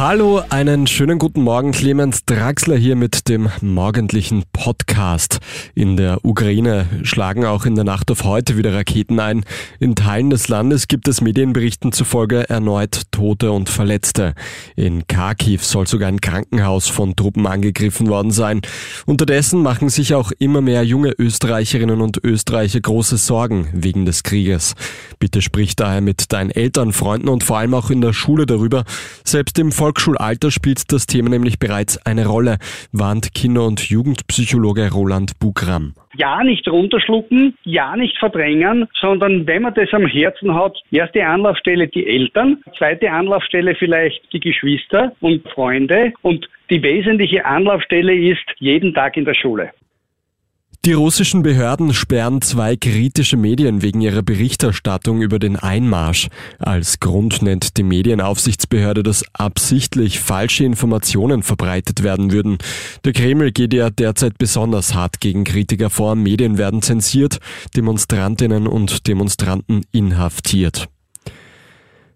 Hallo, einen schönen guten Morgen. Clemens Draxler hier mit dem morgendlichen Podcast. In der Ukraine schlagen auch in der Nacht auf heute wieder Raketen ein. In Teilen des Landes gibt es Medienberichten zufolge erneut Tote und Verletzte. In Kharkiv soll sogar ein Krankenhaus von Truppen angegriffen worden sein. Unterdessen machen sich auch immer mehr junge Österreicherinnen und Österreicher große Sorgen wegen des Krieges. Bitte sprich daher mit deinen Eltern, Freunden und vor allem auch in der Schule darüber. Selbst im Volksschulalter spielt das Thema nämlich bereits eine Rolle, warnt Kinder- und Jugendpsychologe Roland Bugram. Ja, nicht runterschlucken, ja, nicht verdrängen, sondern wenn man das am Herzen hat, erste Anlaufstelle die Eltern, zweite Anlaufstelle vielleicht die Geschwister und Freunde und die wesentliche Anlaufstelle ist jeden Tag in der Schule. Die russischen Behörden sperren zwei kritische Medien wegen ihrer Berichterstattung über den Einmarsch. Als Grund nennt die Medienaufsichtsbehörde, dass absichtlich falsche Informationen verbreitet werden würden. Der Kreml geht ja derzeit besonders hart gegen Kritiker vor. Medien werden zensiert, Demonstrantinnen und Demonstranten inhaftiert.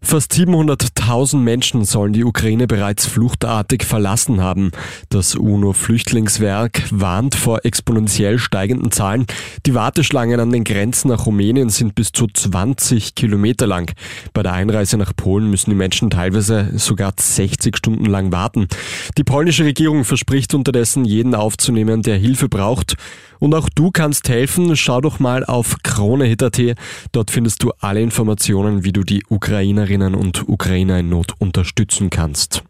Fast 700.000 Menschen sollen die Ukraine bereits fluchtartig verlassen haben. Das UNO-Flüchtlingswerk warnt vor exponentiell steigenden Zahlen. Die Warteschlangen an den Grenzen nach Rumänien sind bis zu 20 Kilometer lang. Bei der Einreise nach Polen müssen die Menschen teilweise sogar 60 Stunden lang warten. Die polnische Regierung verspricht unterdessen, jeden aufzunehmen, der Hilfe braucht. Und auch du kannst helfen. Schau doch mal auf KroneHit.at. Dort findest du alle Informationen, wie du die Ukrainerinnen und Ukrainer in Not unterstützen kannst.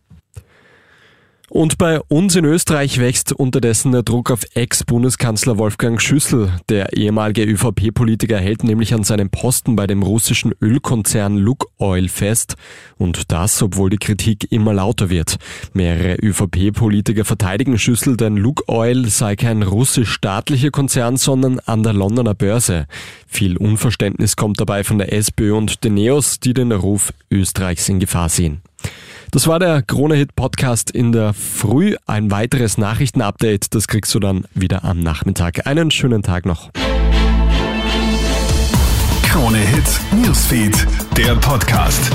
Und bei uns in Österreich wächst unterdessen der Druck auf Ex-Bundeskanzler Wolfgang Schüssel. Der ehemalige ÖVP-Politiker hält nämlich an seinem Posten bei dem russischen Ölkonzern Lukoil fest. Und das, obwohl die Kritik immer lauter wird. Mehrere ÖVP-Politiker verteidigen Schüssel, denn Lukoil sei kein russisch-staatlicher Konzern, sondern an der Londoner Börse. Viel Unverständnis kommt dabei von der SPÖ und den Neos, die den Ruf Österreichs in Gefahr sehen. Das war der Krone-Hit Podcast in der Früh. Ein weiteres Nachrichtenupdate, das kriegst du dann wieder am Nachmittag. Einen schönen Tag noch. Krone-Hit Newsfeed, der Podcast.